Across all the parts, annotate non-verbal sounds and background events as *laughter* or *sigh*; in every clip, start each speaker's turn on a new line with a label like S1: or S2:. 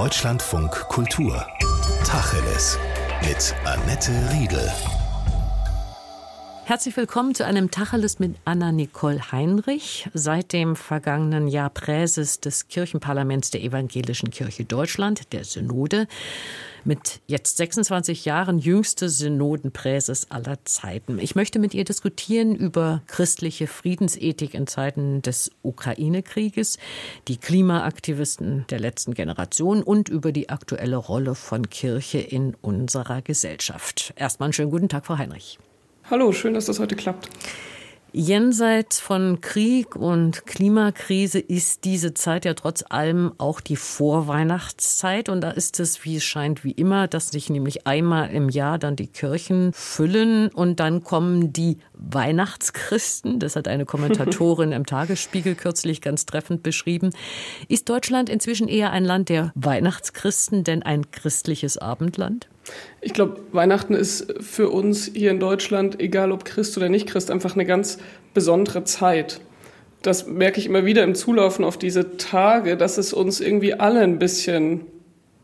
S1: Deutschlandfunk Kultur. Tacheles. Mit Annette Riedel.
S2: Herzlich willkommen zu einem Tacheles mit Anna-Nicole Heinrich, seit dem vergangenen Jahr Präses des Kirchenparlaments der Evangelischen Kirche Deutschland, der Synode, mit jetzt 26 Jahren jüngste Synodenpräses aller Zeiten. Ich möchte mit ihr diskutieren über christliche Friedensethik in Zeiten des Ukraine-Krieges, die Klimaaktivisten der letzten Generation und über die aktuelle Rolle von Kirche in unserer Gesellschaft. Erstmal einen schönen guten Tag, Frau Heinrich.
S3: Hallo, schön, dass das heute klappt.
S2: Jenseits von Krieg und Klimakrise ist diese Zeit ja trotz allem auch die Vorweihnachtszeit. Und da ist es, wie es scheint, wie immer, dass sich nämlich einmal im Jahr dann die Kirchen füllen und dann kommen die Weihnachtschristen. Das hat eine Kommentatorin *laughs* im Tagesspiegel kürzlich ganz treffend beschrieben. Ist Deutschland inzwischen eher ein Land der Weihnachtschristen, denn ein christliches Abendland?
S3: Ich glaube, Weihnachten ist für uns hier in Deutschland, egal ob Christ oder nicht Christ, einfach eine ganz besondere Zeit. Das merke ich immer wieder im Zulaufen auf diese Tage, dass es uns irgendwie alle ein bisschen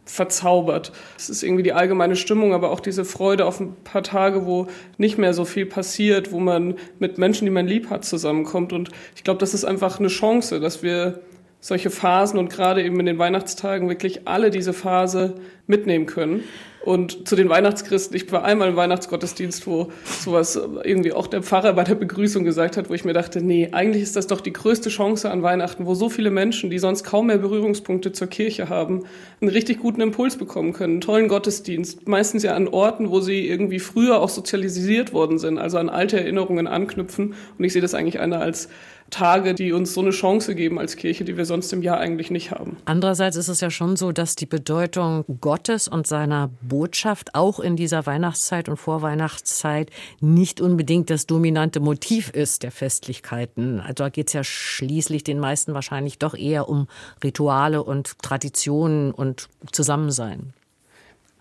S3: verzaubert. Es ist irgendwie die allgemeine Stimmung, aber auch diese Freude auf ein paar Tage, wo nicht mehr so viel passiert, wo man mit Menschen, die man lieb hat, zusammenkommt. Und ich glaube, das ist einfach eine Chance, dass wir solche Phasen und gerade eben in den Weihnachtstagen wirklich alle diese Phase mitnehmen können. Und zu den Weihnachtschristen, ich war einmal im Weihnachtsgottesdienst, wo sowas irgendwie auch der Pfarrer bei der Begrüßung gesagt hat, wo ich mir dachte, nee, eigentlich ist das doch die größte Chance an Weihnachten, wo so viele Menschen, die sonst kaum mehr Berührungspunkte zur Kirche haben, einen richtig guten Impuls bekommen können, einen tollen Gottesdienst, meistens ja an Orten, wo sie irgendwie früher auch sozialisiert worden sind, also an alte Erinnerungen anknüpfen. Und ich sehe das eigentlich einer als Tage, die uns so eine Chance geben als Kirche, die wir sonst im Jahr eigentlich nicht haben.
S2: Andererseits ist es ja schon so, dass die Bedeutung Gottes und seiner Botschaft auch in dieser Weihnachtszeit und Vorweihnachtszeit nicht unbedingt das dominante Motiv ist der Festlichkeiten. Also da geht es ja schließlich den meisten wahrscheinlich doch eher um Rituale und Traditionen und Zusammensein.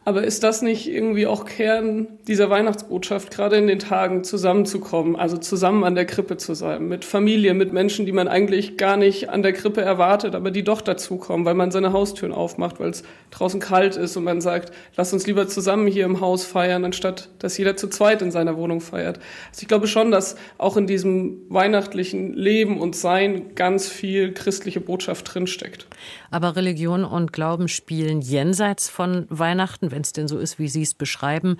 S3: Aber ist das nicht irgendwie auch Kern dieser Weihnachtsbotschaft, gerade in den Tagen zusammenzukommen, also zusammen an der Krippe zu sein, mit Familie, mit Menschen, die man eigentlich gar nicht an der Krippe erwartet, aber die doch dazukommen, weil man seine Haustüren aufmacht, weil es draußen kalt ist und man sagt, lass uns lieber zusammen hier im Haus feiern, anstatt dass jeder zu zweit in seiner Wohnung feiert. Also ich glaube schon, dass auch in diesem weihnachtlichen Leben und Sein ganz viel christliche Botschaft drinsteckt.
S2: Aber Religion und Glauben spielen jenseits von Weihnachten wenn es denn so ist, wie Sie es beschreiben,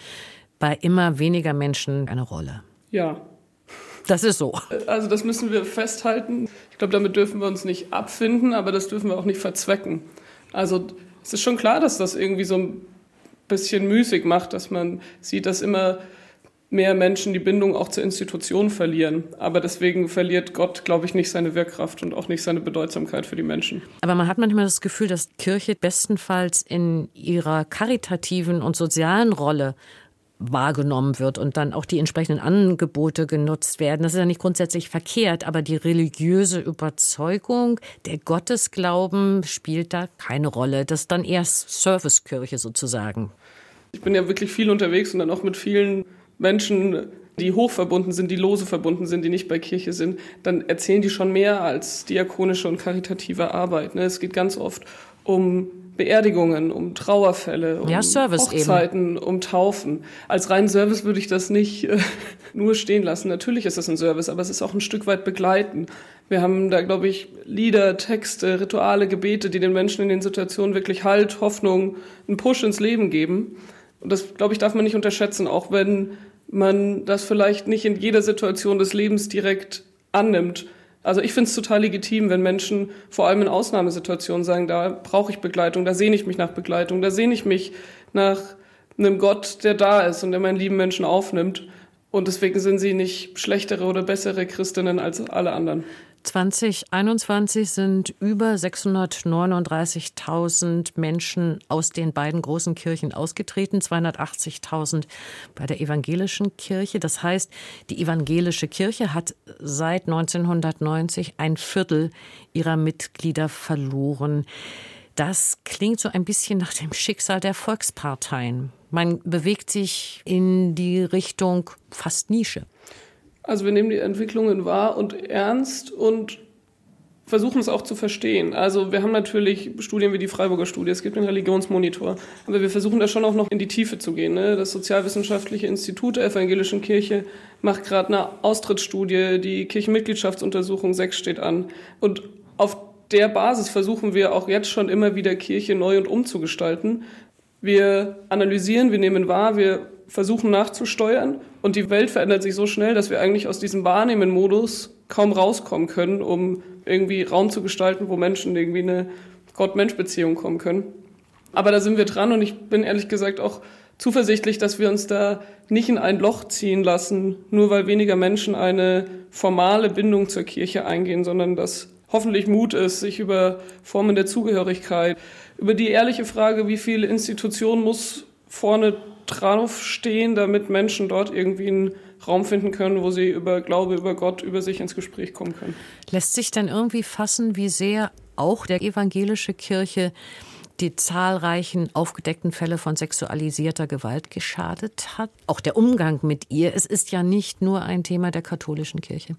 S2: bei immer weniger Menschen eine Rolle.
S3: Ja.
S2: Das ist so.
S3: Also das müssen wir festhalten. Ich glaube, damit dürfen wir uns nicht abfinden, aber das dürfen wir auch nicht verzwecken. Also es ist schon klar, dass das irgendwie so ein bisschen müßig macht, dass man sieht, dass immer mehr Menschen die Bindung auch zur Institution verlieren. Aber deswegen verliert Gott, glaube ich, nicht seine Wirkkraft und auch nicht seine Bedeutsamkeit für die Menschen.
S2: Aber man hat manchmal das Gefühl, dass Kirche bestenfalls in ihrer karitativen und sozialen Rolle wahrgenommen wird und dann auch die entsprechenden Angebote genutzt werden. Das ist ja nicht grundsätzlich verkehrt, aber die religiöse Überzeugung, der Gottesglauben spielt da keine Rolle. Das ist dann eher Servicekirche sozusagen.
S3: Ich bin ja wirklich viel unterwegs und dann auch mit vielen Menschen, die hochverbunden sind, die lose verbunden sind, die nicht bei Kirche sind, dann erzählen die schon mehr als diakonische und karitative Arbeit. Ne? Es geht ganz oft um Beerdigungen, um Trauerfälle, um
S2: ja,
S3: Hochzeiten,
S2: eben.
S3: um Taufen. Als reinen Service würde ich das nicht äh, *laughs* nur stehen lassen. Natürlich ist es ein Service, aber es ist auch ein Stück weit begleiten. Wir haben da, glaube ich, Lieder, Texte, Rituale, Gebete, die den Menschen in den Situationen wirklich Halt, Hoffnung, einen Push ins Leben geben. Und das, glaube ich, darf man nicht unterschätzen, auch wenn man das vielleicht nicht in jeder Situation des Lebens direkt annimmt. Also ich finde es total legitim, wenn Menschen vor allem in Ausnahmesituationen sagen, da brauche ich Begleitung, da sehne ich mich nach Begleitung, da sehne ich mich nach einem Gott, der da ist und der meinen lieben Menschen aufnimmt. Und deswegen sind sie nicht schlechtere oder bessere Christinnen als alle anderen.
S2: 2021 sind über 639.000 Menschen aus den beiden großen Kirchen ausgetreten, 280.000 bei der evangelischen Kirche. Das heißt, die evangelische Kirche hat seit 1990 ein Viertel ihrer Mitglieder verloren. Das klingt so ein bisschen nach dem Schicksal der Volksparteien. Man bewegt sich in die Richtung fast Nische.
S3: Also wir nehmen die Entwicklungen wahr und ernst und versuchen es auch zu verstehen. Also wir haben natürlich Studien wie die Freiburger Studie, es gibt den Religionsmonitor, aber wir versuchen da schon auch noch in die Tiefe zu gehen. Ne? Das Sozialwissenschaftliche Institut der Evangelischen Kirche macht gerade eine Austrittsstudie, die Kirchenmitgliedschaftsuntersuchung 6 steht an. Und auf der Basis versuchen wir auch jetzt schon immer wieder Kirche neu und umzugestalten. Wir analysieren, wir nehmen wahr, wir versuchen nachzusteuern und die Welt verändert sich so schnell, dass wir eigentlich aus diesem Wahrnehmen-Modus kaum rauskommen können, um irgendwie Raum zu gestalten, wo Menschen irgendwie eine Gott-Mensch-Beziehung kommen können. Aber da sind wir dran und ich bin ehrlich gesagt auch zuversichtlich, dass wir uns da nicht in ein Loch ziehen lassen, nur weil weniger Menschen eine formale Bindung zur Kirche eingehen, sondern dass hoffentlich Mut ist, sich über Formen der Zugehörigkeit, über die ehrliche Frage, wie viele Institutionen muss vorne draufstehen, damit Menschen dort irgendwie einen Raum finden können, wo sie über Glaube, über Gott, über sich ins Gespräch kommen können.
S2: Lässt sich denn irgendwie fassen, wie sehr auch der evangelische Kirche die zahlreichen aufgedeckten Fälle von sexualisierter Gewalt geschadet hat? Auch der Umgang mit ihr. Es ist ja nicht nur ein Thema der katholischen Kirche.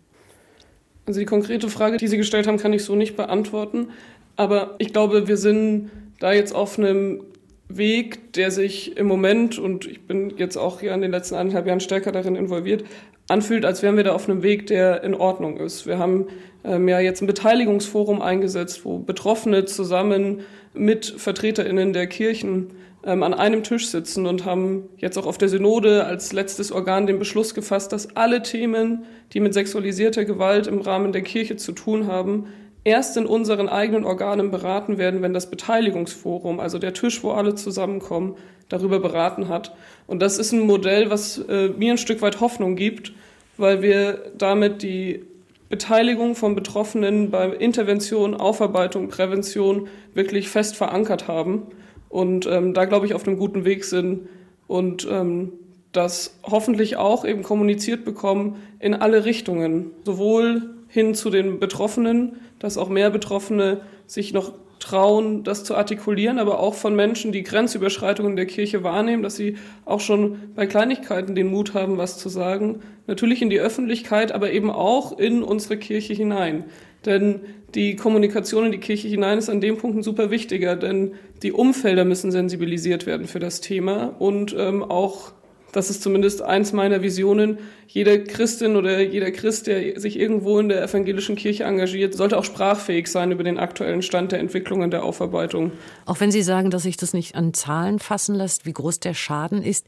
S3: Also die konkrete Frage, die Sie gestellt haben, kann ich so nicht beantworten. Aber ich glaube, wir sind da jetzt auf einem Weg, der sich im Moment, und ich bin jetzt auch hier in den letzten eineinhalb Jahren stärker darin involviert, anfühlt, als wären wir da auf einem Weg, der in Ordnung ist. Wir haben ähm, ja jetzt ein Beteiligungsforum eingesetzt, wo Betroffene zusammen mit VertreterInnen der Kirchen ähm, an einem Tisch sitzen und haben jetzt auch auf der Synode als letztes Organ den Beschluss gefasst, dass alle Themen, die mit sexualisierter Gewalt im Rahmen der Kirche zu tun haben, erst in unseren eigenen Organen beraten werden, wenn das Beteiligungsforum, also der Tisch, wo alle zusammenkommen, darüber beraten hat. Und das ist ein Modell, was äh, mir ein Stück weit Hoffnung gibt, weil wir damit die Beteiligung von Betroffenen bei Intervention, Aufarbeitung, Prävention wirklich fest verankert haben und ähm, da glaube ich auf einem guten Weg sind und ähm, das hoffentlich auch eben kommuniziert bekommen in alle Richtungen, sowohl hin zu den Betroffenen, dass auch mehr Betroffene sich noch trauen, das zu artikulieren, aber auch von Menschen, die Grenzüberschreitungen der Kirche wahrnehmen, dass sie auch schon bei Kleinigkeiten den Mut haben, was zu sagen. Natürlich in die Öffentlichkeit, aber eben auch in unsere Kirche hinein. Denn die Kommunikation in die Kirche hinein ist an dem Punkt ein super wichtiger, denn die Umfelder müssen sensibilisiert werden für das Thema und ähm, auch das ist zumindest eins meiner Visionen. Jede Christin oder jeder Christ, der sich irgendwo in der evangelischen Kirche engagiert, sollte auch sprachfähig sein über den aktuellen Stand der Entwicklungen der Aufarbeitung.
S2: Auch wenn Sie sagen, dass sich das nicht an Zahlen fassen lässt, wie groß der Schaden ist.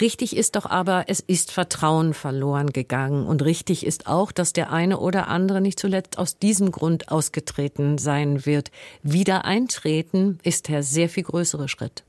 S2: Richtig ist doch aber, es ist Vertrauen verloren gegangen. Und richtig ist auch, dass der eine oder andere nicht zuletzt aus diesem Grund ausgetreten sein wird. Wieder eintreten ist der sehr viel größere Schritt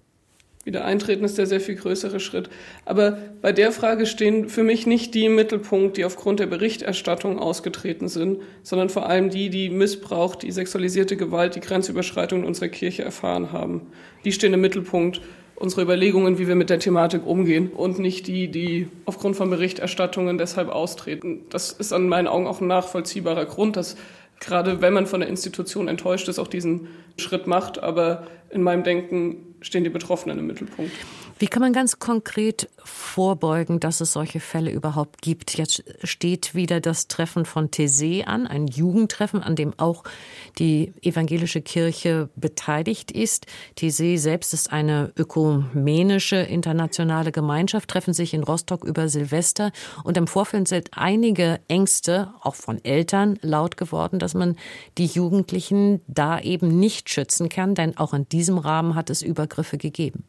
S3: wieder eintreten, ist der sehr viel größere Schritt. Aber bei der Frage stehen für mich nicht die im Mittelpunkt, die aufgrund der Berichterstattung ausgetreten sind, sondern vor allem die, die Missbrauch, die sexualisierte Gewalt, die Grenzüberschreitung in unserer Kirche erfahren haben. Die stehen im Mittelpunkt unserer Überlegungen, wie wir mit der Thematik umgehen und nicht die, die aufgrund von Berichterstattungen deshalb austreten. Das ist an meinen Augen auch ein nachvollziehbarer Grund, dass gerade wenn man von der Institution enttäuscht ist, auch diesen Schritt macht. Aber in meinem Denken stehen die Betroffenen im Mittelpunkt.
S2: Wie kann man ganz konkret vorbeugen, dass es solche Fälle überhaupt gibt? Jetzt steht wieder das Treffen von Thésée an, ein Jugendtreffen, an dem auch die evangelische Kirche beteiligt ist. Thésée selbst ist eine ökumenische internationale Gemeinschaft, treffen sich in Rostock über Silvester und im Vorfeld sind einige Ängste, auch von Eltern, laut geworden, dass man die Jugendlichen da eben nicht schützen kann, denn auch in diesem Rahmen hat es Übergriffe gegeben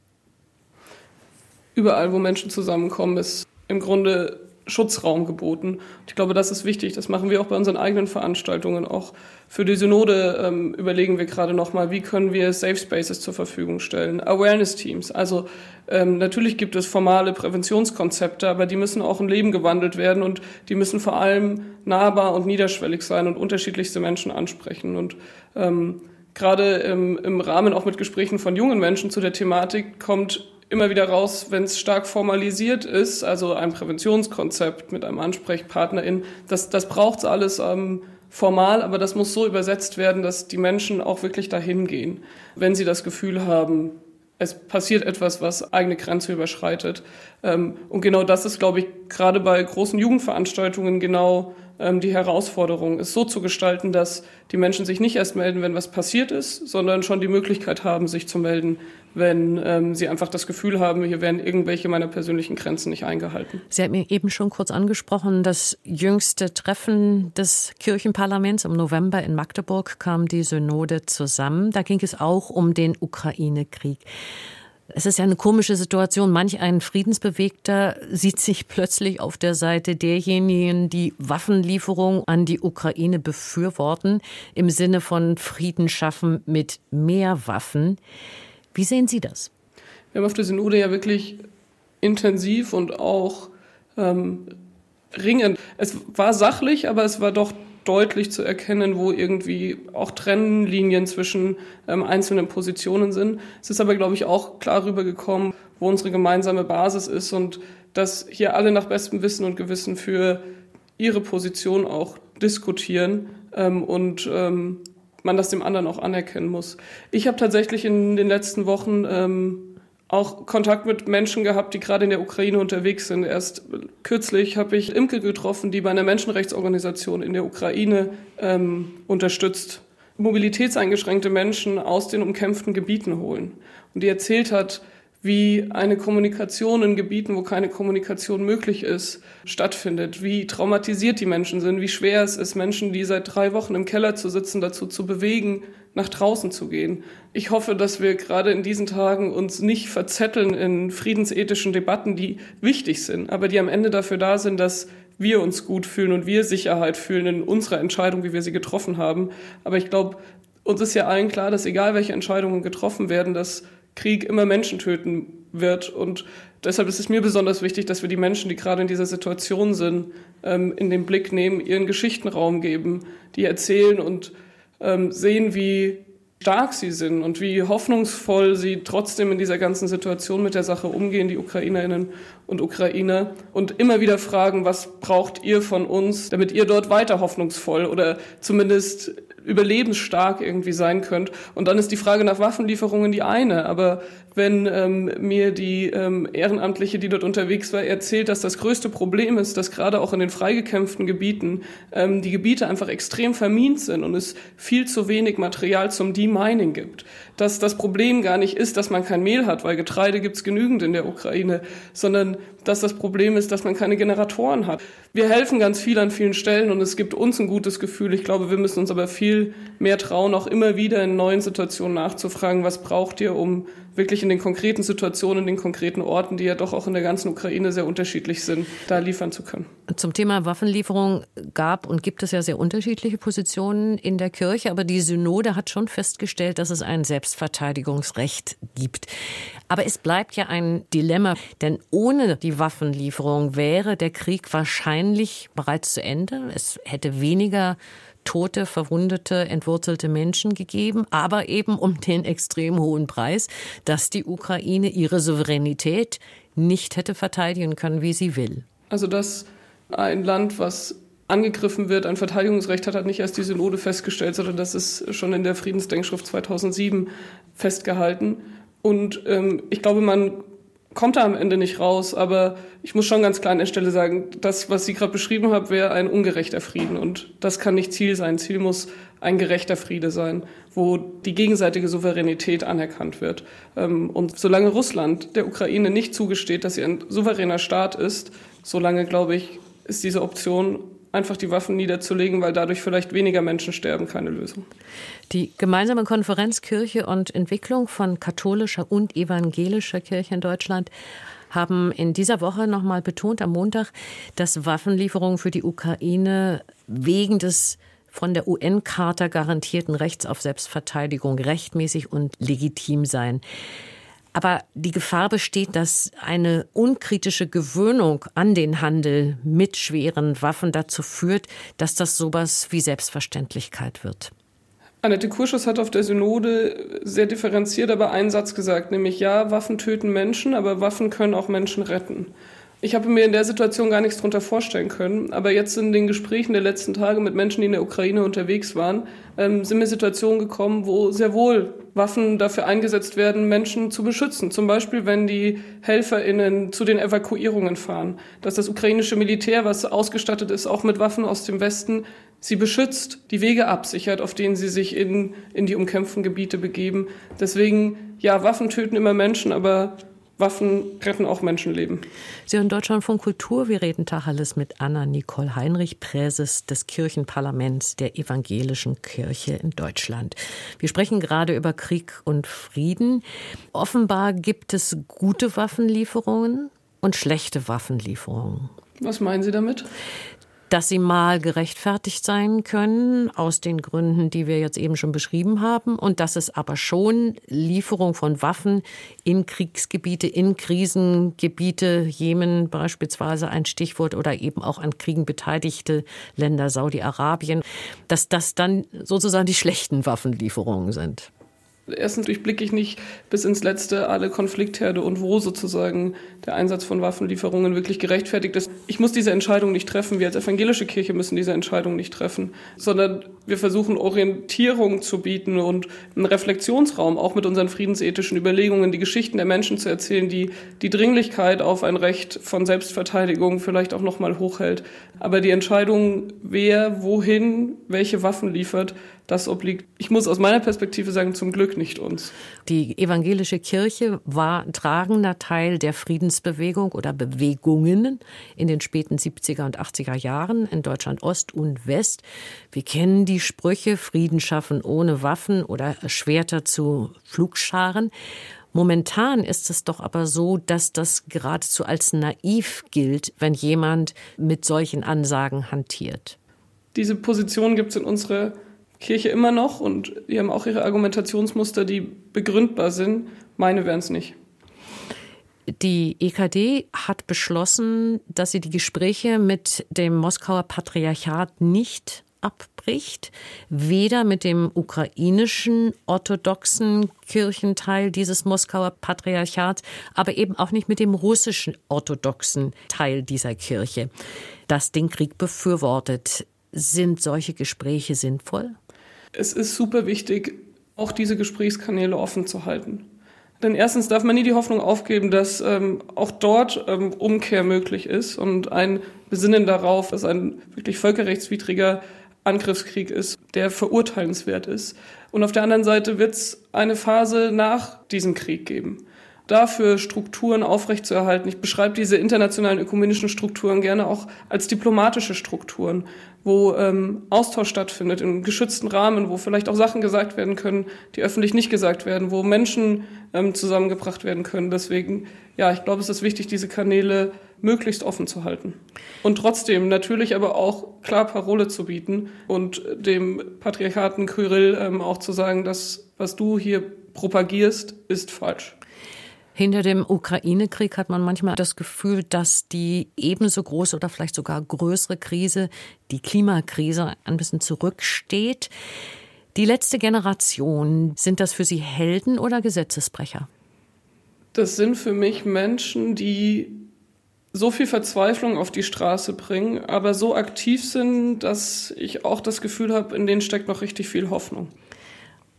S3: überall, wo Menschen zusammenkommen, ist im Grunde Schutzraum geboten. Ich glaube, das ist wichtig. Das machen wir auch bei unseren eigenen Veranstaltungen. Auch für die Synode ähm, überlegen wir gerade nochmal, wie können wir Safe Spaces zur Verfügung stellen. Awareness Teams. Also ähm, natürlich gibt es formale Präventionskonzepte, aber die müssen auch in Leben gewandelt werden und die müssen vor allem nahbar und niederschwellig sein und unterschiedlichste Menschen ansprechen. Und ähm, gerade im, im Rahmen auch mit Gesprächen von jungen Menschen zu der Thematik kommt immer wieder raus, wenn es stark formalisiert ist, also ein Präventionskonzept mit einem Ansprechpartnerin, das, das braucht es alles ähm, formal, aber das muss so übersetzt werden, dass die Menschen auch wirklich dahin gehen, wenn sie das Gefühl haben, es passiert etwas, was eigene Grenze überschreitet. Ähm, und genau das ist, glaube ich, gerade bei großen Jugendveranstaltungen genau die Herausforderung ist, so zu gestalten, dass die Menschen sich nicht erst melden, wenn was passiert ist, sondern schon die Möglichkeit haben, sich zu melden, wenn ähm, sie einfach das Gefühl haben, hier werden irgendwelche meiner persönlichen Grenzen nicht eingehalten.
S2: Sie haben mir eben schon kurz angesprochen, das jüngste Treffen des Kirchenparlaments im November in Magdeburg kam die Synode zusammen. Da ging es auch um den Ukraine-Krieg. Es ist ja eine komische Situation. Manch ein Friedensbewegter sieht sich plötzlich auf der Seite derjenigen, die Waffenlieferung an die Ukraine befürworten, im Sinne von Frieden schaffen mit mehr Waffen. Wie sehen Sie das?
S3: Wir haben auf der Synode ja wirklich intensiv und auch ähm, ringend. Es war sachlich, aber es war doch deutlich zu erkennen, wo irgendwie auch Trennlinien zwischen ähm, einzelnen Positionen sind. Es ist aber, glaube ich, auch klar rübergekommen, wo unsere gemeinsame Basis ist und dass hier alle nach bestem Wissen und Gewissen für ihre Position auch diskutieren ähm, und ähm, man das dem anderen auch anerkennen muss. Ich habe tatsächlich in den letzten Wochen ähm, auch Kontakt mit Menschen gehabt, die gerade in der Ukraine unterwegs sind. Erst kürzlich habe ich Imke getroffen, die bei einer Menschenrechtsorganisation in der Ukraine ähm, unterstützt, mobilitätseingeschränkte Menschen aus den umkämpften Gebieten holen. Und die erzählt hat, wie eine Kommunikation in Gebieten, wo keine Kommunikation möglich ist, stattfindet, wie traumatisiert die Menschen sind, wie schwer es ist, Menschen, die seit drei Wochen im Keller zu sitzen, dazu zu bewegen, nach draußen zu gehen. Ich hoffe, dass wir gerade in diesen Tagen uns nicht verzetteln in friedensethischen Debatten, die wichtig sind, aber die am Ende dafür da sind, dass wir uns gut fühlen und wir Sicherheit fühlen in unserer Entscheidung, wie wir sie getroffen haben. Aber ich glaube, uns ist ja allen klar, dass egal welche Entscheidungen getroffen werden, dass Krieg immer Menschen töten wird. Und deshalb ist es mir besonders wichtig, dass wir die Menschen, die gerade in dieser Situation sind, ähm, in den Blick nehmen, ihren Geschichtenraum geben, die erzählen und ähm, sehen, wie stark sie sind und wie hoffnungsvoll sie trotzdem in dieser ganzen Situation mit der Sache umgehen, die Ukrainerinnen und Ukrainer, und immer wieder fragen, was braucht ihr von uns, damit ihr dort weiter hoffnungsvoll oder zumindest überlebensstark irgendwie sein könnt. Und dann ist die Frage nach Waffenlieferungen die eine. Aber wenn ähm, mir die ähm, Ehrenamtliche, die dort unterwegs war, erzählt, dass das größte Problem ist, dass gerade auch in den freigekämpften Gebieten ähm, die Gebiete einfach extrem vermint sind und es viel zu wenig Material zum Demining gibt. Dass das Problem gar nicht ist, dass man kein Mehl hat, weil Getreide gibt's genügend in der Ukraine, sondern dass das Problem ist, dass man keine Generatoren hat. Wir helfen ganz viel an vielen Stellen und es gibt uns ein gutes Gefühl. Ich glaube, wir müssen uns aber viel mehr trauen, auch immer wieder in neuen Situationen nachzufragen, was braucht ihr, um wirklich in den konkreten Situationen, in den konkreten Orten, die ja doch auch in der ganzen Ukraine sehr unterschiedlich sind, da liefern zu können.
S2: Zum Thema Waffenlieferung gab und gibt es ja sehr unterschiedliche Positionen in der Kirche, aber die Synode hat schon festgestellt, dass es ein Selbstverteidigungsrecht gibt. Aber es bleibt ja ein Dilemma, denn ohne die Waffenlieferung wäre der Krieg wahrscheinlich bereits zu Ende. Es hätte weniger tote, verwundete, entwurzelte Menschen gegeben, aber eben um den extrem hohen Preis, dass die Ukraine ihre Souveränität nicht hätte verteidigen können, wie sie will.
S3: Also dass ein Land, was angegriffen wird, ein Verteidigungsrecht hat, hat nicht erst die Synode festgestellt, sondern das ist schon in der Friedensdenkschrift 2007 festgehalten. Und ähm, ich glaube, man kommt da am Ende nicht raus. Aber ich muss schon ganz klar an der Stelle sagen, das, was Sie gerade beschrieben haben, wäre ein ungerechter Frieden. Und das kann nicht Ziel sein. Ziel muss ein gerechter Friede sein, wo die gegenseitige Souveränität anerkannt wird. Ähm, und solange Russland der Ukraine nicht zugesteht, dass sie ein souveräner Staat ist, solange, glaube ich, ist diese Option einfach die Waffen niederzulegen, weil dadurch vielleicht weniger Menschen sterben, keine Lösung.
S2: Die gemeinsame Konferenz Kirche und Entwicklung von katholischer und evangelischer Kirche in Deutschland haben in dieser Woche nochmal betont am Montag, dass Waffenlieferungen für die Ukraine wegen des von der UN-Charta garantierten Rechts auf Selbstverteidigung rechtmäßig und legitim seien. Aber die Gefahr besteht, dass eine unkritische Gewöhnung an den Handel mit schweren Waffen dazu führt, dass das sowas wie Selbstverständlichkeit wird.
S3: Annette Kurschus hat auf der Synode sehr differenziert aber einen Satz gesagt, nämlich ja, Waffen töten Menschen, aber Waffen können auch Menschen retten. Ich habe mir in der Situation gar nichts drunter vorstellen können. Aber jetzt in den Gesprächen der letzten Tage mit Menschen, die in der Ukraine unterwegs waren, ähm, sind mir Situationen gekommen, wo sehr wohl Waffen dafür eingesetzt werden, Menschen zu beschützen. Zum Beispiel, wenn die HelferInnen zu den Evakuierungen fahren. Dass das ukrainische Militär, was ausgestattet ist, auch mit Waffen aus dem Westen, sie beschützt, die Wege absichert, auf denen sie sich in, in die umkämpften Gebiete begeben. Deswegen, ja, Waffen töten immer Menschen, aber Waffen retten auch Menschenleben.
S2: Sie hören Deutschlandfunk Kultur. Wir reden Tacheles mit Anna Nicole Heinrich, Präses des Kirchenparlaments der Evangelischen Kirche in Deutschland. Wir sprechen gerade über Krieg und Frieden. Offenbar gibt es gute Waffenlieferungen und schlechte Waffenlieferungen.
S3: Was meinen Sie damit?
S2: Dass sie mal gerechtfertigt sein können, aus den Gründen, die wir jetzt eben schon beschrieben haben, und dass es aber schon Lieferung von Waffen in Kriegsgebiete, in Krisengebiete, Jemen beispielsweise ein Stichwort oder eben auch an Kriegen beteiligte Länder, Saudi-Arabien, dass das dann sozusagen die schlechten Waffenlieferungen sind.
S3: Erstens durchblicke ich nicht bis ins Letzte alle Konfliktherde und wo sozusagen der Einsatz von Waffenlieferungen wirklich gerechtfertigt ist. Ich muss diese Entscheidung nicht treffen. Wir als evangelische Kirche müssen diese Entscheidung nicht treffen, sondern wir versuchen Orientierung zu bieten und einen Reflexionsraum, auch mit unseren friedensethischen Überlegungen, die Geschichten der Menschen zu erzählen, die die Dringlichkeit auf ein Recht von Selbstverteidigung vielleicht auch nochmal hochhält. Aber die Entscheidung, wer wohin welche Waffen liefert, das obliegt, ich muss aus meiner Perspektive sagen, zum Glück nicht uns.
S2: Die evangelische Kirche war tragender Teil der Friedensbewegung oder Bewegungen in den späten 70er und 80er Jahren in Deutschland Ost und West. Wir kennen die Sprüche Frieden schaffen ohne Waffen oder Schwerter zu Flugscharen. Momentan ist es doch aber so, dass das geradezu als naiv gilt, wenn jemand mit solchen Ansagen hantiert.
S3: Diese Position gibt es in unserer Kirche immer noch und die haben auch ihre Argumentationsmuster, die begründbar sind. Meine wären es nicht.
S2: Die EKD hat beschlossen, dass sie die Gespräche mit dem Moskauer Patriarchat nicht abbricht, weder mit dem ukrainischen orthodoxen Kirchenteil dieses Moskauer Patriarchats, aber eben auch nicht mit dem russischen orthodoxen Teil dieser Kirche, das den Krieg befürwortet. Sind solche Gespräche sinnvoll?
S3: Es ist super wichtig, auch diese Gesprächskanäle offen zu halten. Denn erstens darf man nie die Hoffnung aufgeben, dass ähm, auch dort ähm, Umkehr möglich ist und ein Besinnen darauf, dass ein wirklich völkerrechtswidriger Angriffskrieg ist, der verurteilenswert ist. Und auf der anderen Seite wird es eine Phase nach diesem Krieg geben dafür Strukturen aufrechtzuerhalten. Ich beschreibe diese internationalen ökumenischen Strukturen gerne auch als diplomatische Strukturen, wo ähm, Austausch stattfindet in geschützten Rahmen, wo vielleicht auch Sachen gesagt werden können, die öffentlich nicht gesagt werden, wo Menschen ähm, zusammengebracht werden können. Deswegen, ja, ich glaube, es ist wichtig, diese Kanäle möglichst offen zu halten. Und trotzdem natürlich aber auch klar Parole zu bieten und dem Patriarchaten Kyrill ähm, auch zu sagen, dass was du hier propagierst, ist falsch.
S2: Hinter dem Ukraine-Krieg hat man manchmal das Gefühl, dass die ebenso große oder vielleicht sogar größere Krise, die Klimakrise, ein bisschen zurücksteht. Die letzte Generation, sind das für Sie Helden oder Gesetzesbrecher?
S3: Das sind für mich Menschen, die so viel Verzweiflung auf die Straße bringen, aber so aktiv sind, dass ich auch das Gefühl habe, in denen steckt noch richtig viel Hoffnung.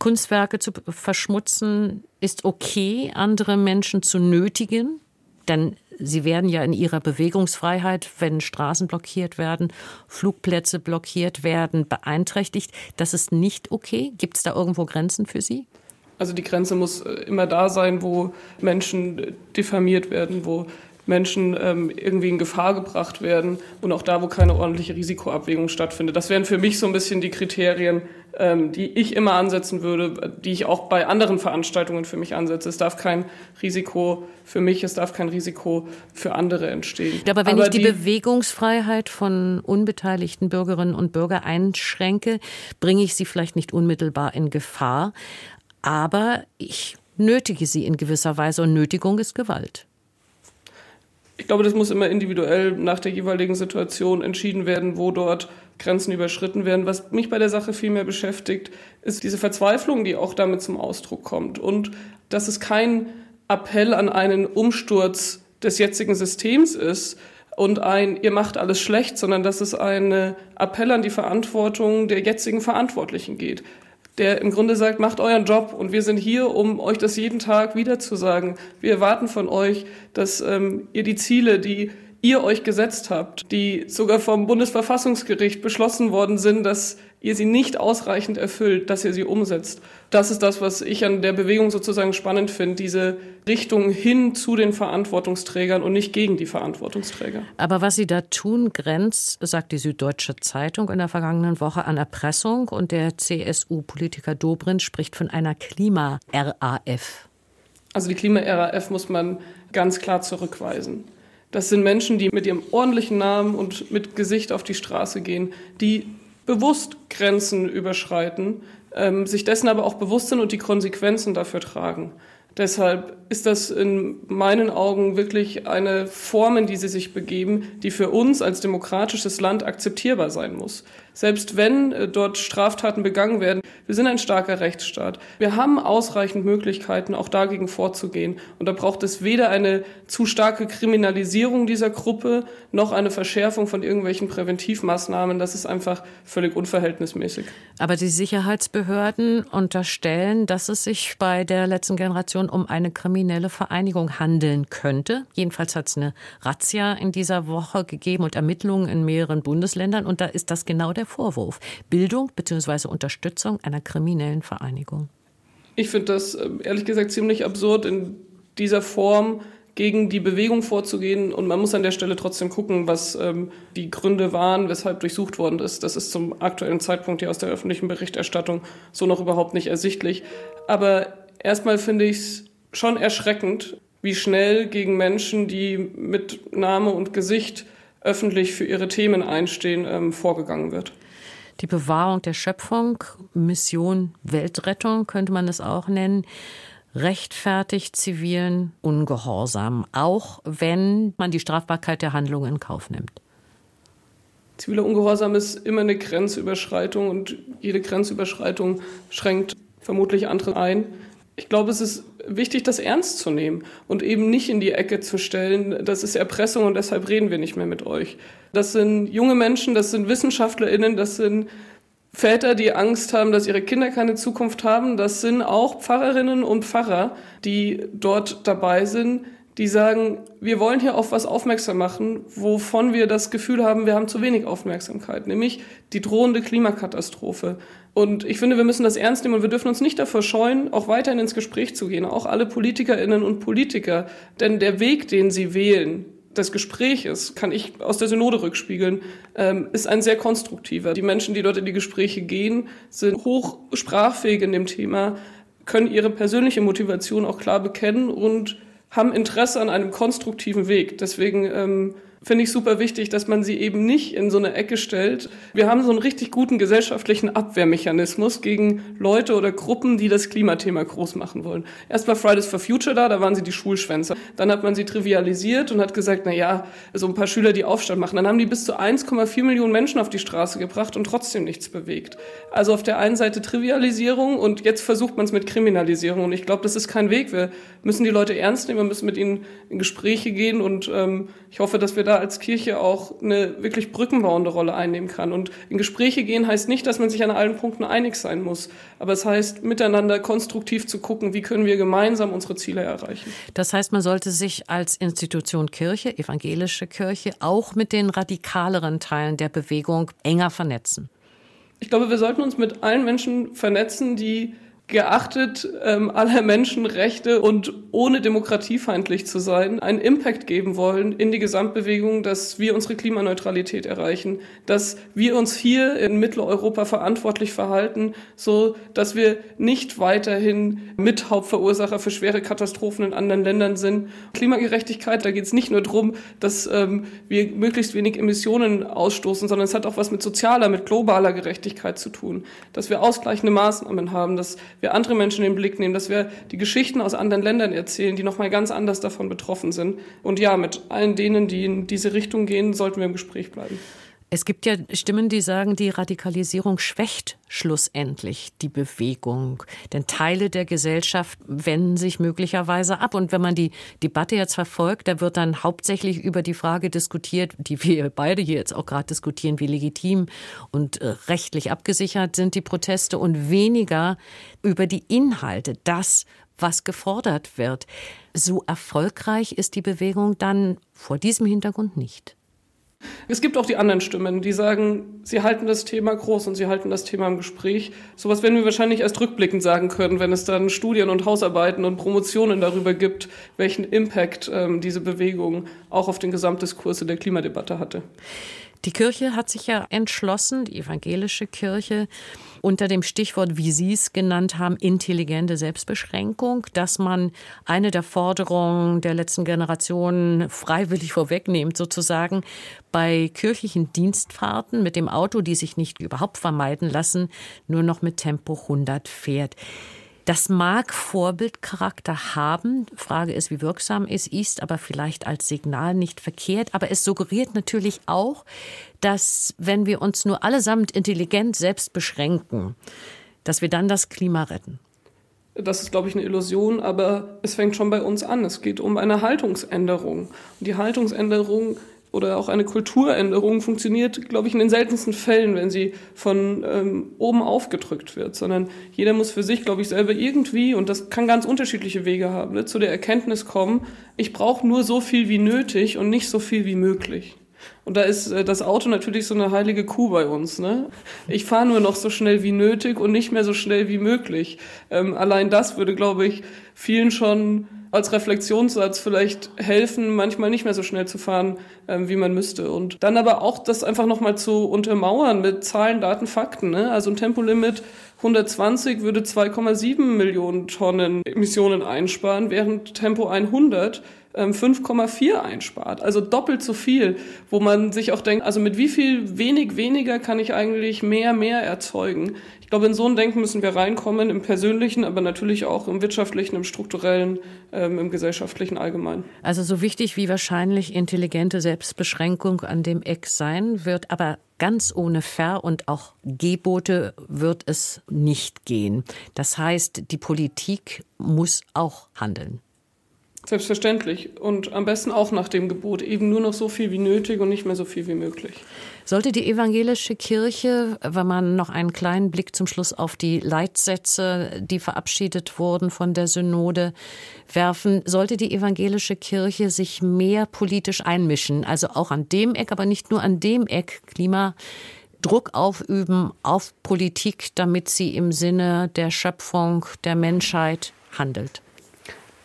S2: Kunstwerke zu verschmutzen ist okay, andere Menschen zu nötigen, denn sie werden ja in ihrer Bewegungsfreiheit, wenn Straßen blockiert werden, Flugplätze blockiert werden, beeinträchtigt. Das ist nicht okay. Gibt es da irgendwo Grenzen für Sie?
S3: Also die Grenze muss äh, immer da sein, wo Menschen diffamiert werden, wo Menschen ähm, irgendwie in Gefahr gebracht werden und auch da, wo keine ordentliche Risikoabwägung stattfindet. Das wären für mich so ein bisschen die Kriterien, ähm, die ich immer ansetzen würde, die ich auch bei anderen Veranstaltungen für mich ansetze. Es darf kein Risiko für mich, es darf kein Risiko für andere entstehen.
S2: Aber wenn Aber ich die, die Bewegungsfreiheit von unbeteiligten Bürgerinnen und Bürgern einschränke, bringe ich sie vielleicht nicht unmittelbar in Gefahr, aber ich nötige sie in gewisser Weise und Nötigung ist Gewalt.
S3: Ich glaube, das muss immer individuell nach der jeweiligen Situation entschieden werden, wo dort Grenzen überschritten werden. Was mich bei der Sache viel mehr beschäftigt, ist diese Verzweiflung, die auch damit zum Ausdruck kommt. Und dass es kein Appell an einen Umsturz des jetzigen Systems ist und ein, ihr macht alles schlecht, sondern dass es ein Appell an die Verantwortung der jetzigen Verantwortlichen geht der im Grunde sagt, macht euren Job und wir sind hier, um euch das jeden Tag wieder zu sagen. Wir erwarten von euch, dass ähm, ihr die Ziele, die ihr euch gesetzt habt, die sogar vom Bundesverfassungsgericht beschlossen worden sind, dass ihr sie nicht ausreichend erfüllt, dass ihr sie umsetzt. Das ist das, was ich an der Bewegung sozusagen spannend finde, diese Richtung hin zu den Verantwortungsträgern und nicht gegen die Verantwortungsträger.
S2: Aber was Sie da tun, grenzt, sagt die Süddeutsche Zeitung in der vergangenen Woche, an Erpressung und der CSU-Politiker Dobrindt spricht von einer Klima-RAF.
S3: Also die Klima-RAF muss man ganz klar zurückweisen. Das sind Menschen, die mit ihrem ordentlichen Namen und mit Gesicht auf die Straße gehen, die bewusst Grenzen überschreiten, ähm, sich dessen aber auch bewusst sind und die Konsequenzen dafür tragen. Deshalb ist das in meinen Augen wirklich eine Form, in die sie sich begeben, die für uns als demokratisches Land akzeptierbar sein muss. Selbst wenn äh, dort Straftaten begangen werden, wir sind ein starker Rechtsstaat. Wir haben ausreichend Möglichkeiten, auch dagegen vorzugehen. Und da braucht es weder eine zu starke Kriminalisierung dieser Gruppe noch eine Verschärfung von irgendwelchen Präventivmaßnahmen. Das ist einfach völlig unverhältnismäßig.
S2: Aber die Sicherheitsbehörden unterstellen, dass es sich bei der letzten Generation um eine kriminelle Vereinigung handeln könnte. Jedenfalls hat es eine Razzia in dieser Woche gegeben und Ermittlungen in mehreren Bundesländern. Und da ist das genau der der Vorwurf. Bildung bzw. Unterstützung einer kriminellen Vereinigung.
S3: Ich finde das ähm, ehrlich gesagt ziemlich absurd, in dieser Form gegen die Bewegung vorzugehen. Und man muss an der Stelle trotzdem gucken, was ähm, die Gründe waren, weshalb durchsucht worden ist. Das ist zum aktuellen Zeitpunkt hier aus der öffentlichen Berichterstattung so noch überhaupt nicht ersichtlich. Aber erstmal finde ich es schon erschreckend, wie schnell gegen Menschen, die mit Name und Gesicht öffentlich für ihre Themen einstehen, ähm, vorgegangen wird.
S2: Die Bewahrung der Schöpfung, Mission Weltrettung könnte man es auch nennen, rechtfertigt zivilen Ungehorsam, auch wenn man die Strafbarkeit der Handlung in Kauf nimmt.
S3: Ziviler Ungehorsam ist immer eine Grenzüberschreitung und jede Grenzüberschreitung schränkt vermutlich andere ein. Ich glaube, es ist wichtig, das ernst zu nehmen und eben nicht in die Ecke zu stellen, das ist Erpressung und deshalb reden wir nicht mehr mit euch. Das sind junge Menschen, das sind WissenschaftlerInnen, das sind Väter, die Angst haben, dass ihre Kinder keine Zukunft haben. Das sind auch Pfarrerinnen und Pfarrer, die dort dabei sind, die sagen, wir wollen hier auf was aufmerksam machen, wovon wir das Gefühl haben, wir haben zu wenig Aufmerksamkeit, nämlich die drohende Klimakatastrophe. Und ich finde, wir müssen das ernst nehmen und wir dürfen uns nicht davor scheuen, auch weiterhin ins Gespräch zu gehen, auch alle Politikerinnen und Politiker. Denn der Weg, den sie wählen, des Gespräches, kann ich aus der Synode rückspiegeln, ähm, ist ein sehr konstruktiver. Die Menschen, die dort in die Gespräche gehen, sind hoch sprachfähig in dem Thema, können ihre persönliche Motivation auch klar bekennen und haben Interesse an einem konstruktiven Weg. Deswegen ähm, finde ich super wichtig, dass man sie eben nicht in so eine Ecke stellt. Wir haben so einen richtig guten gesellschaftlichen Abwehrmechanismus gegen Leute oder Gruppen, die das Klimathema groß machen wollen. Erst war Fridays for Future da, da waren sie die Schulschwänzer. Dann hat man sie trivialisiert und hat gesagt, na ja, so ein paar Schüler, die Aufstand machen. Dann haben die bis zu 1,4 Millionen Menschen auf die Straße gebracht und trotzdem nichts bewegt. Also auf der einen Seite Trivialisierung und jetzt versucht man es mit Kriminalisierung. Und ich glaube, das ist kein Weg. Wir müssen die Leute ernst nehmen, wir müssen mit ihnen in Gespräche gehen und ähm, ich hoffe, dass wir da da als Kirche auch eine wirklich brückenbauende Rolle einnehmen kann. Und in Gespräche gehen heißt nicht, dass man sich an allen Punkten einig sein muss, aber es heißt, miteinander konstruktiv zu gucken, wie können wir gemeinsam unsere Ziele erreichen.
S2: Das heißt, man sollte sich als Institution Kirche, evangelische Kirche, auch mit den radikaleren Teilen der Bewegung enger vernetzen.
S3: Ich glaube, wir sollten uns mit allen Menschen vernetzen, die geachtet ähm, aller Menschenrechte und ohne demokratiefeindlich zu sein, einen Impact geben wollen in die Gesamtbewegung, dass wir unsere Klimaneutralität erreichen, dass wir uns hier in Mitteleuropa verantwortlich verhalten, so dass wir nicht weiterhin Mithauptverursacher für schwere Katastrophen in anderen Ländern sind. Klimagerechtigkeit, da geht es nicht nur darum, dass ähm, wir möglichst wenig Emissionen ausstoßen, sondern es hat auch was mit sozialer, mit globaler Gerechtigkeit zu tun, dass wir ausgleichende Maßnahmen haben, dass wir andere Menschen in den Blick nehmen, dass wir die Geschichten aus anderen Ländern erzählen, die nochmal ganz anders davon betroffen sind. Und ja, mit allen denen, die in diese Richtung gehen, sollten wir im Gespräch bleiben.
S2: Es gibt ja Stimmen, die sagen, die Radikalisierung schwächt schlussendlich die Bewegung. Denn Teile der Gesellschaft wenden sich möglicherweise ab. Und wenn man die Debatte jetzt verfolgt, da wird dann hauptsächlich über die Frage diskutiert, die wir beide hier jetzt auch gerade diskutieren, wie legitim und äh, rechtlich abgesichert sind die Proteste und weniger über die Inhalte, das, was gefordert wird. So erfolgreich ist die Bewegung dann vor diesem Hintergrund nicht.
S3: Es gibt auch die anderen Stimmen, die sagen, sie halten das Thema groß und sie halten das Thema im Gespräch. Sowas werden wir wahrscheinlich erst rückblickend sagen können, wenn es dann Studien und Hausarbeiten und Promotionen darüber gibt, welchen Impact ähm, diese Bewegung auch auf den Gesamtdiskurs in der Klimadebatte hatte.
S2: Die Kirche hat sich ja entschlossen, die evangelische Kirche, unter dem Stichwort, wie Sie es genannt haben, intelligente Selbstbeschränkung, dass man eine der Forderungen der letzten Generation freiwillig vorwegnimmt, sozusagen bei kirchlichen Dienstfahrten mit dem Auto, die sich nicht überhaupt vermeiden lassen, nur noch mit Tempo 100 fährt. Das mag Vorbildcharakter haben. Frage ist, wie wirksam es ist, aber vielleicht als Signal nicht verkehrt. Aber es suggeriert natürlich auch, dass wenn wir uns nur allesamt intelligent selbst beschränken, dass wir dann das Klima retten.
S3: Das ist, glaube ich, eine Illusion, aber es fängt schon bei uns an. Es geht um eine Haltungsänderung. Und die Haltungsänderung oder auch eine Kulturänderung funktioniert, glaube ich, in den seltensten Fällen, wenn sie von ähm, oben aufgedrückt wird, sondern jeder muss für sich, glaube ich, selber irgendwie, und das kann ganz unterschiedliche Wege haben, ne, zu der Erkenntnis kommen, ich brauche nur so viel wie nötig und nicht so viel wie möglich. Und da ist äh, das Auto natürlich so eine heilige Kuh bei uns. Ne? Ich fahre nur noch so schnell wie nötig und nicht mehr so schnell wie möglich. Ähm, allein das würde, glaube ich, vielen schon als Reflexionssatz vielleicht helfen, manchmal nicht mehr so schnell zu fahren, ähm, wie man müsste. Und dann aber auch das einfach nochmal zu untermauern mit Zahlen, Daten, Fakten. Ne? Also ein Tempolimit 120 würde 2,7 Millionen Tonnen Emissionen einsparen, während Tempo 100 5,4 ähm, einspart. Also doppelt so viel, wo man sich auch denkt, also mit wie viel wenig weniger kann ich eigentlich mehr, mehr erzeugen. Ich glaube, in so ein Denken müssen wir reinkommen, im persönlichen, aber natürlich auch im wirtschaftlichen, im strukturellen, ähm, im gesellschaftlichen allgemein.
S2: Also so wichtig wie wahrscheinlich intelligente Selbstbeschränkung an dem Eck sein wird, aber ganz ohne Ver- und auch Gebote wird es nicht gehen. Das heißt, die Politik muss auch handeln.
S3: Selbstverständlich. Und am besten auch nach dem Gebot. Eben nur noch so viel wie nötig und nicht mehr so viel wie möglich.
S2: Sollte die evangelische Kirche, wenn man noch einen kleinen Blick zum Schluss auf die Leitsätze, die verabschiedet wurden von der Synode, werfen, sollte die evangelische Kirche sich mehr politisch einmischen? Also auch an dem Eck, aber nicht nur an dem Eck Klima. Druck aufüben auf Politik, damit sie im Sinne der Schöpfung der Menschheit handelt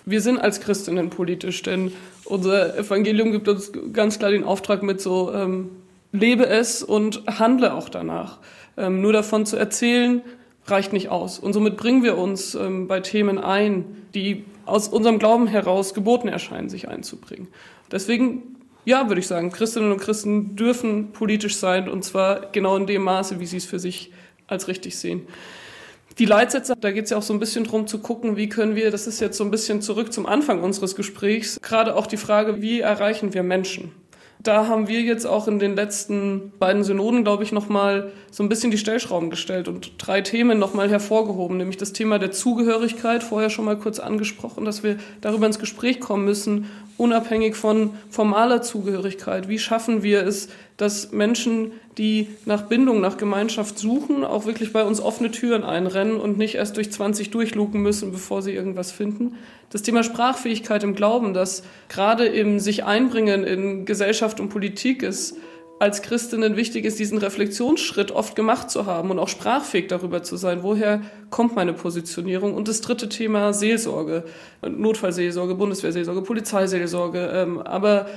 S3: wir sind als Christinnen politisch, denn unser Evangelium gibt uns ganz klar den Auftrag mit so, ähm, lebe es und handle auch danach. Ähm, nur davon zu erzählen, reicht nicht aus. Und somit bringen wir uns ähm, bei Themen ein, die aus unserem Glauben heraus geboten erscheinen, sich einzubringen. Deswegen, ja, würde ich sagen, Christinnen und Christen dürfen politisch sein und zwar genau in dem Maße, wie sie es für sich als richtig sehen. Die Leitsätze, da geht es ja auch so ein bisschen drum zu gucken, wie können wir, das ist jetzt so ein bisschen zurück zum Anfang unseres Gesprächs, gerade auch die Frage, wie erreichen wir Menschen? Da haben wir jetzt auch in den letzten beiden Synoden, glaube ich, nochmal so ein bisschen die Stellschrauben gestellt und drei Themen nochmal hervorgehoben, nämlich das Thema der Zugehörigkeit, vorher schon mal kurz angesprochen, dass wir darüber ins Gespräch kommen müssen, unabhängig von formaler Zugehörigkeit. Wie schaffen wir es, dass Menschen, die nach Bindung, nach Gemeinschaft suchen, auch wirklich bei uns offene Türen einrennen und nicht erst durch 20 durchluken müssen, bevor sie irgendwas finden. Das Thema Sprachfähigkeit im Glauben, das gerade im sich einbringen in Gesellschaft und Politik ist, als Christinnen wichtig ist, diesen Reflexionsschritt oft gemacht zu haben und auch sprachfähig darüber zu sein, woher kommt meine Positionierung. Und das dritte Thema Seelsorge, Notfallseelsorge, Bundeswehrseelsorge, Polizeiseelsorge, ähm, aber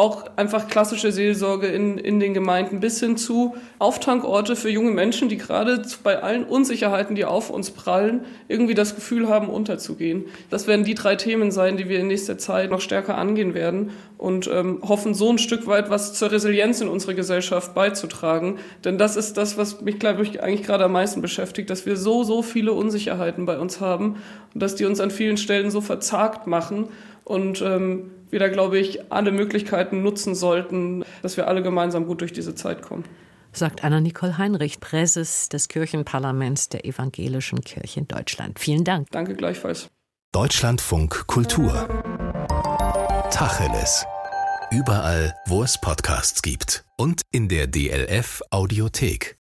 S3: auch einfach klassische Seelsorge in, in den Gemeinden bis hin zu Auftankorte für junge Menschen, die gerade bei allen Unsicherheiten, die auf uns prallen, irgendwie das Gefühl haben, unterzugehen. Das werden die drei Themen sein, die wir in nächster Zeit noch stärker angehen werden und ähm, hoffen, so ein Stück weit was zur Resilienz in unserer Gesellschaft beizutragen. Denn das ist das, was mich, glaube ich, eigentlich gerade am meisten beschäftigt, dass wir so, so viele Unsicherheiten bei uns haben und dass die uns an vielen Stellen so verzagt machen und ähm, wir da, glaube ich, alle Möglichkeiten nutzen sollten, dass wir alle gemeinsam gut durch diese Zeit kommen.
S2: Sagt Anna-Nicole Heinrich, Präses des Kirchenparlaments der Evangelischen Kirche in Deutschland. Vielen Dank.
S3: Danke gleichfalls.
S1: Deutschlandfunk Kultur. Tacheles. Überall, wo es Podcasts gibt und in der DLF Audiothek.